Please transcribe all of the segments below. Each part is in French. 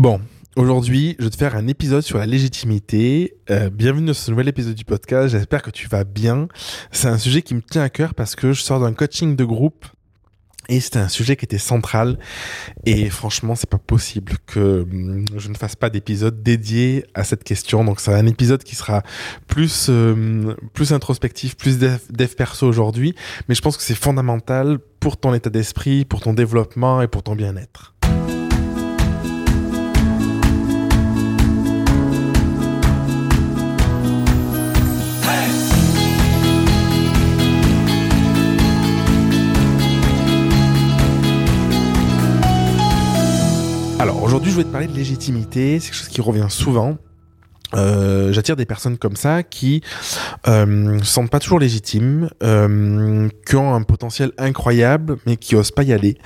Bon, aujourd'hui, je vais te faire un épisode sur la légitimité. Euh, bienvenue dans ce nouvel épisode du podcast. J'espère que tu vas bien. C'est un sujet qui me tient à cœur parce que je sors d'un coaching de groupe et c'était un sujet qui était central. Et franchement, c'est pas possible que hum, je ne fasse pas d'épisode dédié à cette question. Donc, c'est un épisode qui sera plus, euh, plus introspectif, plus dev, dev perso aujourd'hui. Mais je pense que c'est fondamental pour ton état d'esprit, pour ton développement et pour ton bien-être. Alors aujourd'hui, je vais te parler de légitimité. C'est quelque chose qui revient souvent. Euh, J'attire des personnes comme ça qui euh, se sentent pas toujours légitimes, euh, qui ont un potentiel incroyable mais qui osent pas y aller,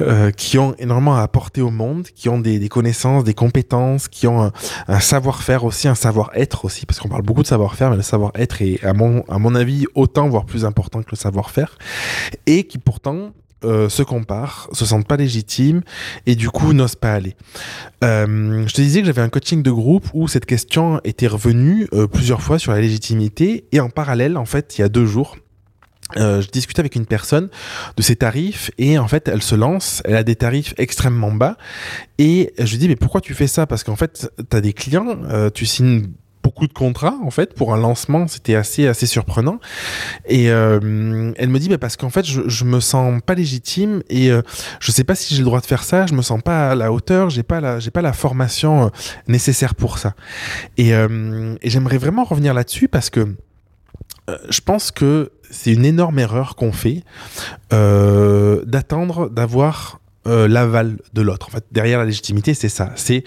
euh, qui ont énormément à apporter au monde, qui ont des, des connaissances, des compétences, qui ont un, un savoir-faire aussi, un savoir-être aussi, parce qu'on parle beaucoup de savoir-faire, mais le savoir-être est à mon, à mon avis autant voire plus important que le savoir-faire, et qui pourtant euh, se comparent, se sentent pas légitimes et du coup n'osent pas aller. Euh, je te disais que j'avais un coaching de groupe où cette question était revenue euh, plusieurs fois sur la légitimité et en parallèle, en fait, il y a deux jours, je discutais avec une personne de ses tarifs et en fait elle se lance, elle a des tarifs extrêmement bas et je lui dis mais pourquoi tu fais ça? Parce qu'en fait tu as des clients, tu signes beaucoup de contrats en fait pour un lancement. C'était assez assez surprenant. Et euh, elle me dit bah, parce qu'en fait je, je me sens pas légitime et euh, je sais pas si j'ai le droit de faire ça. Je me sens pas à la hauteur. J'ai pas la j'ai pas la formation euh, nécessaire pour ça. Et, euh, et j'aimerais vraiment revenir là-dessus parce que je pense que c'est une énorme erreur qu'on fait d'attendre d'avoir euh, l'aval de l'autre. En fait, derrière la légitimité, c'est ça. C'est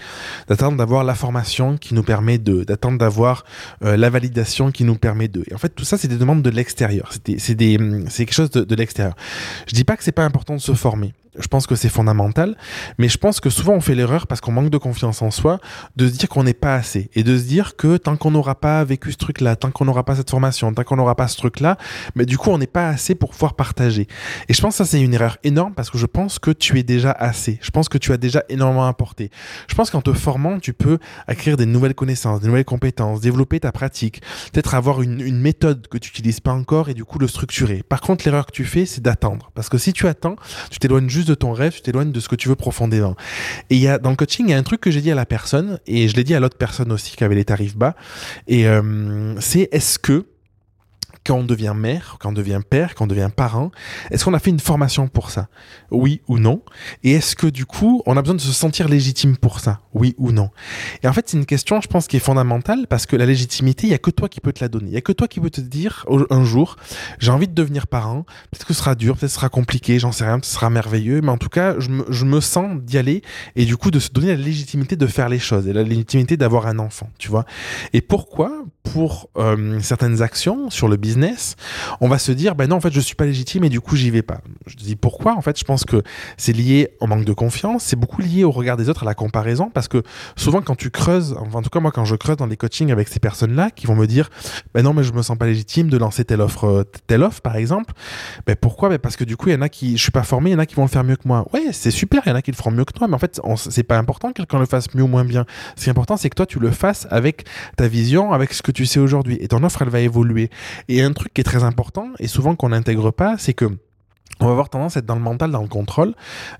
d'attendre d'avoir la formation qui nous permet de, d'attendre d'avoir euh, la validation qui nous permet de. Et en fait, tout ça, c'est des demandes de l'extérieur. C'est des, c'est des, c'est quelque chose de, de l'extérieur. Je dis pas que c'est pas important de se former. Je pense que c'est fondamental, mais je pense que souvent on fait l'erreur parce qu'on manque de confiance en soi de se dire qu'on n'est pas assez et de se dire que tant qu'on n'aura pas vécu ce truc-là, tant qu'on n'aura pas cette formation, tant qu'on n'aura pas ce truc-là, mais du coup on n'est pas assez pour pouvoir partager. Et je pense que ça c'est une erreur énorme parce que je pense que tu es déjà assez. Je pense que tu as déjà énormément apporté. Je pense qu'en te formant, tu peux acquérir des nouvelles connaissances, des nouvelles compétences, développer ta pratique, peut-être avoir une, une méthode que tu n'utilises pas encore et du coup le structurer. Par contre, l'erreur que tu fais, c'est d'attendre. Parce que si tu attends, tu t'éloignes juste de ton rêve, tu t'éloignes de ce que tu veux profondément. Et il y a, dans le coaching, il y a un truc que j'ai dit à la personne, et je l'ai dit à l'autre personne aussi qui avait les tarifs bas, et euh, c'est est-ce que quand on devient mère, quand on devient père, quand on devient parent, est-ce qu'on a fait une formation pour ça? Oui ou non? Et est-ce que du coup, on a besoin de se sentir légitime pour ça? Oui ou non? Et en fait, c'est une question, je pense, qui est fondamentale parce que la légitimité, il y a que toi qui peux te la donner. Il y a que toi qui peux te dire un jour, j'ai envie de devenir parent. Peut-être que ce sera dur, peut-être que ce sera compliqué, j'en sais rien, ce sera merveilleux, mais en tout cas, je me, je me sens d'y aller et du coup de se donner la légitimité de faire les choses et la légitimité d'avoir un enfant, tu vois? Et pourquoi? Pour euh, certaines actions sur le business on va se dire, ben non, en fait, je suis pas légitime et du coup, j'y vais pas. Je dis pourquoi? En fait, je pense que c'est lié au manque de confiance, c'est beaucoup lié au regard des autres, à la comparaison, parce que souvent, quand tu creuses, enfin, en tout cas, moi, quand je creuse dans les coachings avec ces personnes-là, qui vont me dire, ben non, mais je me sens pas légitime de lancer telle offre, euh, telle offre, par exemple. Ben pourquoi? Ben parce que du coup, il y en a qui, je suis pas formé, il y en a qui vont le faire mieux que moi. Ouais, c'est super, il y en a qui le feront mieux que toi, mais en fait, c'est pas important que quelqu'un le fasse mieux ou moins bien. Ce qui est important, c'est que toi, tu le fasses avec ta vision, avec ce que tu sais aujourd'hui. Et ton offre, elle va évoluer. Et un truc qui est très important et souvent qu'on n'intègre pas, c'est que on va avoir tendance à être dans le mental, dans le contrôle,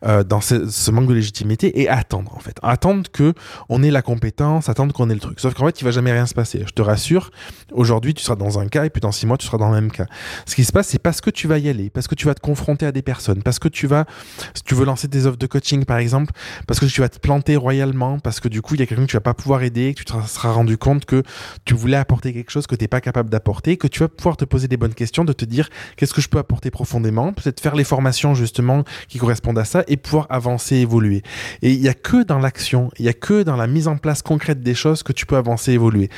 euh, dans ce, ce, manque de légitimité et attendre en fait, attendre que on ait la compétence, attendre qu'on ait le truc. Sauf qu'en fait, il va jamais rien se passer. Je te rassure, aujourd'hui, tu seras dans un cas et puis dans six mois, tu seras dans le même cas. Ce qui se passe, c'est parce que tu vas y aller, parce que tu vas te confronter à des personnes, parce que tu vas, si tu veux lancer des offres de coaching par exemple, parce que tu vas te planter royalement, parce que du coup, il y a quelqu'un que tu vas pas pouvoir aider, que tu te seras rendu compte que tu voulais apporter quelque chose que tu n'es pas capable d'apporter, que tu vas pouvoir te poser des bonnes questions, de te dire qu'est-ce que je peux apporter profondément, peut-être faire les formations justement qui correspondent à ça et pouvoir avancer, évoluer. Et il y a que dans l'action, il y a que dans la mise en place concrète des choses que tu peux avancer, évoluer.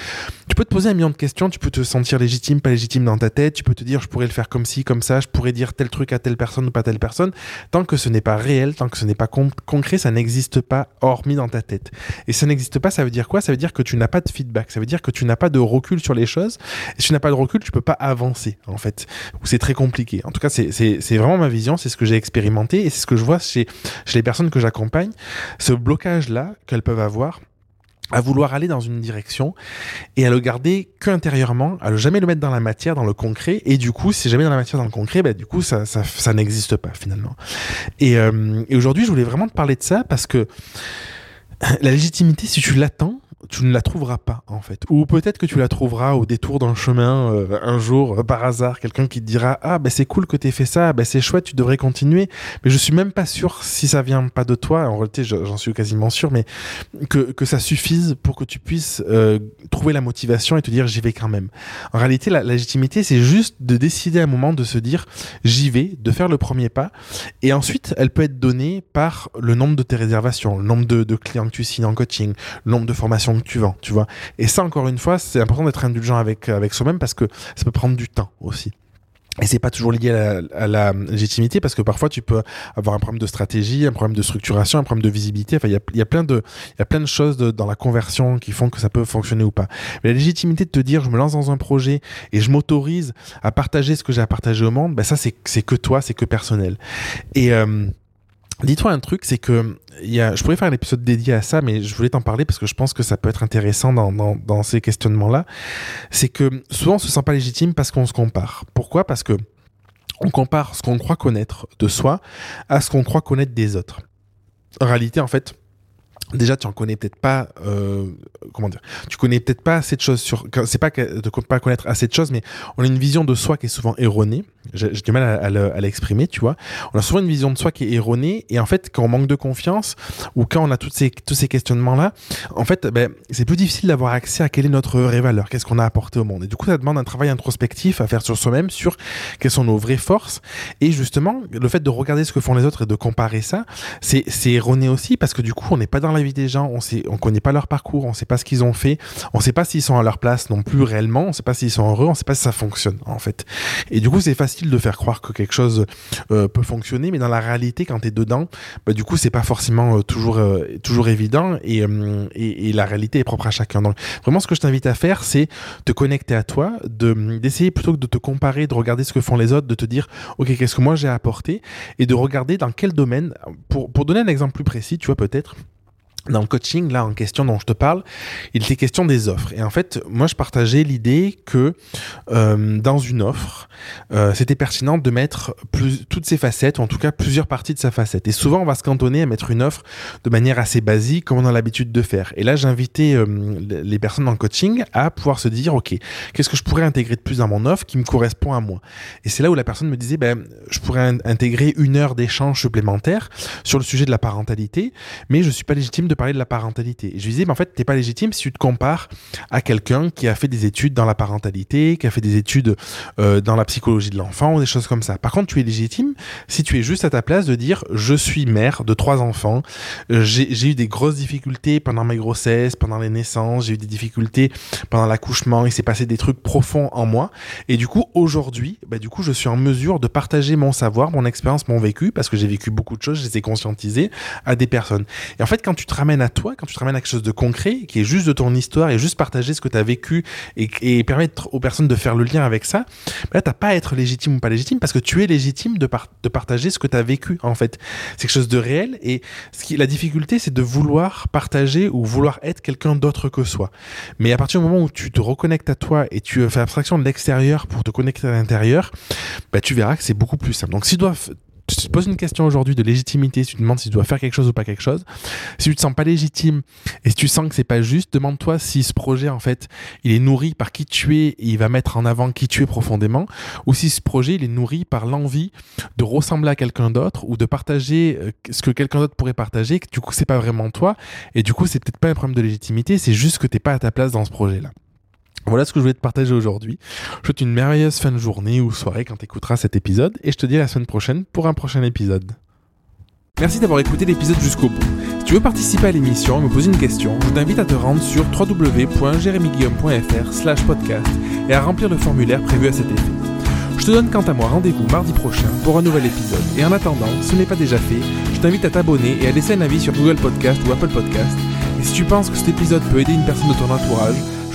Tu peux te poser un million de questions, tu peux te sentir légitime, pas légitime dans ta tête, tu peux te dire je pourrais le faire comme ci, comme ça, je pourrais dire tel truc à telle personne ou pas telle personne. Tant que ce n'est pas réel, tant que ce n'est pas concret, ça n'existe pas hormis dans ta tête. Et ça n'existe pas, ça veut dire quoi? Ça veut dire que tu n'as pas de feedback, ça veut dire que tu n'as pas de recul sur les choses. Et si tu n'as pas de recul, tu peux pas avancer en fait. C'est très compliqué. En tout cas, c'est ma vision, c'est ce que j'ai expérimenté et c'est ce que je vois chez, les personnes que j'accompagne. Ce blocage-là qu'elles peuvent avoir à vouloir aller dans une direction et à le garder qu'intérieurement, à ne jamais le mettre dans la matière, dans le concret. Et du coup, si jamais dans la matière, dans le concret, bah, du coup, ça, n'existe pas finalement. Euh, et aujourd'hui, je voulais vraiment te parler de ça parce que la légitimité, si tu l'attends, tu ne la trouveras pas en fait. Ou peut-être que tu la trouveras au détour d'un chemin euh, un jour, euh, par hasard, quelqu'un qui te dira Ah, ben c'est cool que tu aies fait ça, ben c'est chouette, tu devrais continuer. Mais je suis même pas sûr si ça vient pas de toi, en réalité j'en suis quasiment sûr, mais que, que ça suffise pour que tu puisses euh, trouver la motivation et te dire J'y vais quand même. En réalité, la, légitimité, c'est juste de décider à un moment de se dire J'y vais, de faire le premier pas. Et ensuite, elle peut être donnée par le nombre de tes réservations, le nombre de, de clients que tu signes en coaching, le nombre de formations que tu vends, tu vois. Et ça, encore une fois, c'est important d'être indulgent avec, avec soi-même parce que ça peut prendre du temps aussi. Et c'est pas toujours lié à la, légitimité parce que parfois tu peux avoir un problème de stratégie, un problème de structuration, un problème de visibilité. Enfin, il y a, plein de, il y a plein de choses dans la conversion qui font que ça peut fonctionner ou pas. Mais la légitimité de te dire, je me lance dans un projet et je m'autorise à partager ce que j'ai à partager au monde, ben ça c'est c'est que toi, c'est que personnel. Et euh, Dis-toi un truc, c'est que y a, je pourrais faire un épisode dédié à ça, mais je voulais t'en parler parce que je pense que ça peut être intéressant dans, dans, dans ces questionnements-là. C'est que souvent on se sent pas légitime parce qu'on se compare. Pourquoi? Parce que on compare ce qu'on croit connaître de soi à ce qu'on croit connaître des autres. En réalité, en fait, déjà tu en connais peut-être pas euh, comment dire tu connais peut-être pas assez de choses sur c'est pas de pas connaître assez de choses mais on a une vision de soi qui est souvent erronée j'ai du mal à, l'exprimer tu vois. On a souvent une vision de soi qui est erronée et en fait quand on manque de confiance ou quand on a toutes ces, tous ces questionnements là en fait ben, c'est plus difficile d'avoir accès à quelle est notre vraie valeur qu'est-ce qu'on a apporté au monde. Et du coup ça demande un travail introspectif à faire sur soi-même sur quelles sont nos vraies forces. Et justement le fait de regarder ce que font les autres et de comparer ça c'est erroné aussi parce que du coup on n'est pas dans la vie des gens, on sait, on connaît pas leur parcours, on sait pas ce qu'ils ont fait, on sait pas s'ils sont à leur place non plus réellement, on sait pas s'ils sont heureux, on sait pas si ça fonctionne en fait. Et du coup, c'est facile de faire croire que quelque chose euh, peut fonctionner, mais dans la réalité, quand tu es dedans, bah, du coup, c'est pas forcément euh, toujours euh, toujours évident et, et, la réalité est propre à chacun. Donc vraiment, ce que je t'invite à faire, c'est te connecter à toi, de d'essayer plutôt que de te comparer, de regarder ce que font les autres, de te dire, ok, qu'est-ce que moi j'ai apporté, et de regarder dans quel domaine. Pour pour donner un exemple plus précis, tu vois peut-être dans le coaching là en question dont je te parle, il était question des offres. Et en fait, moi je partageais l'idée que euh, dans une offre, euh, c'était pertinent de mettre toutes ses facettes, ou en tout cas plusieurs parties de sa facette. Et souvent, on va se cantonner à mettre une offre de manière assez basique, comme on a l'habitude de faire. Et là, j'invitais euh, les personnes dans le coaching à pouvoir se dire, ok, qu'est-ce que je pourrais intégrer de plus dans mon offre qui me correspond à moi? Et c'est là où la personne me disait, ben, je pourrais intégrer une heure d'échange supplémentaire sur le sujet de la parentalité, mais je suis pas légitime de parler de la parentalité. Je lui disais, mais en fait, t'es pas légitime si tu te compares à quelqu'un qui a fait des études dans la parentalité, qui a fait des études euh, dans la psychologie de l'enfant ou des choses comme ça. Par contre, tu es légitime si tu es juste à ta place de dire, je suis mère de trois enfants, j'ai eu des grosses difficultés pendant mes grossesses, pendant les naissances, j'ai eu des difficultés pendant l'accouchement, il s'est passé des trucs profonds en moi. Et du coup, aujourd'hui, bah, du coup, je suis en mesure de partager mon savoir, mon expérience, mon vécu, parce que j'ai vécu beaucoup de choses, je les ai conscientisées à des personnes. Et en fait, quand tu te ramènes à toi, quand tu te ramènes à quelque chose de concret, qui est juste de ton histoire et juste partager ce que tu as vécu et, permettre aux personnes de faire le lien avec ça, bah t'as pas à être légitime ou pas légitime parce que tu es légitime de, de partager ce que tu as vécu, en fait. C'est quelque chose de réel et ce qui, la difficulté, c'est de vouloir partager ou vouloir être quelqu'un d'autre que soi. Mais à partir du moment où tu te reconnectes à toi et tu fais abstraction de l'extérieur pour te connecter à l'intérieur, bah, tu verras que c'est beaucoup plus simple. Donc, si tu dois tu te poses une question aujourd'hui de légitimité, tu te demandes si tu dois faire quelque chose ou pas quelque chose, si tu te sens pas légitime et si tu sens que c'est pas juste, demande-toi si ce projet en fait, il est nourri par qui tu es et il va mettre en avant qui tu es profondément, ou si ce projet il est nourri par l'envie de ressembler à quelqu'un d'autre ou de partager euh, ce que quelqu'un d'autre pourrait partager, que du coup c'est pas vraiment toi et du coup c'est peut-être pas un problème de légitimité, c'est juste que t'es pas à ta place dans ce projet là. Voilà ce que je voulais te partager aujourd'hui. Je te souhaite une merveilleuse fin de journée ou soirée quand tu écouteras cet épisode et je te dis à la semaine prochaine pour un prochain épisode. Merci d'avoir écouté l'épisode jusqu'au bout. Si tu veux participer à l'émission et me poser une question, je t'invite à te rendre sur www.jeremyguillaume.fr podcast et à remplir le formulaire prévu à cet effet. Je te donne quant à moi rendez-vous mardi prochain pour un nouvel épisode. Et en attendant, si ce n'est pas déjà fait, je t'invite à t'abonner et à laisser un avis sur Google Podcast ou Apple Podcast. Et si tu penses que cet épisode peut aider une personne de ton entourage,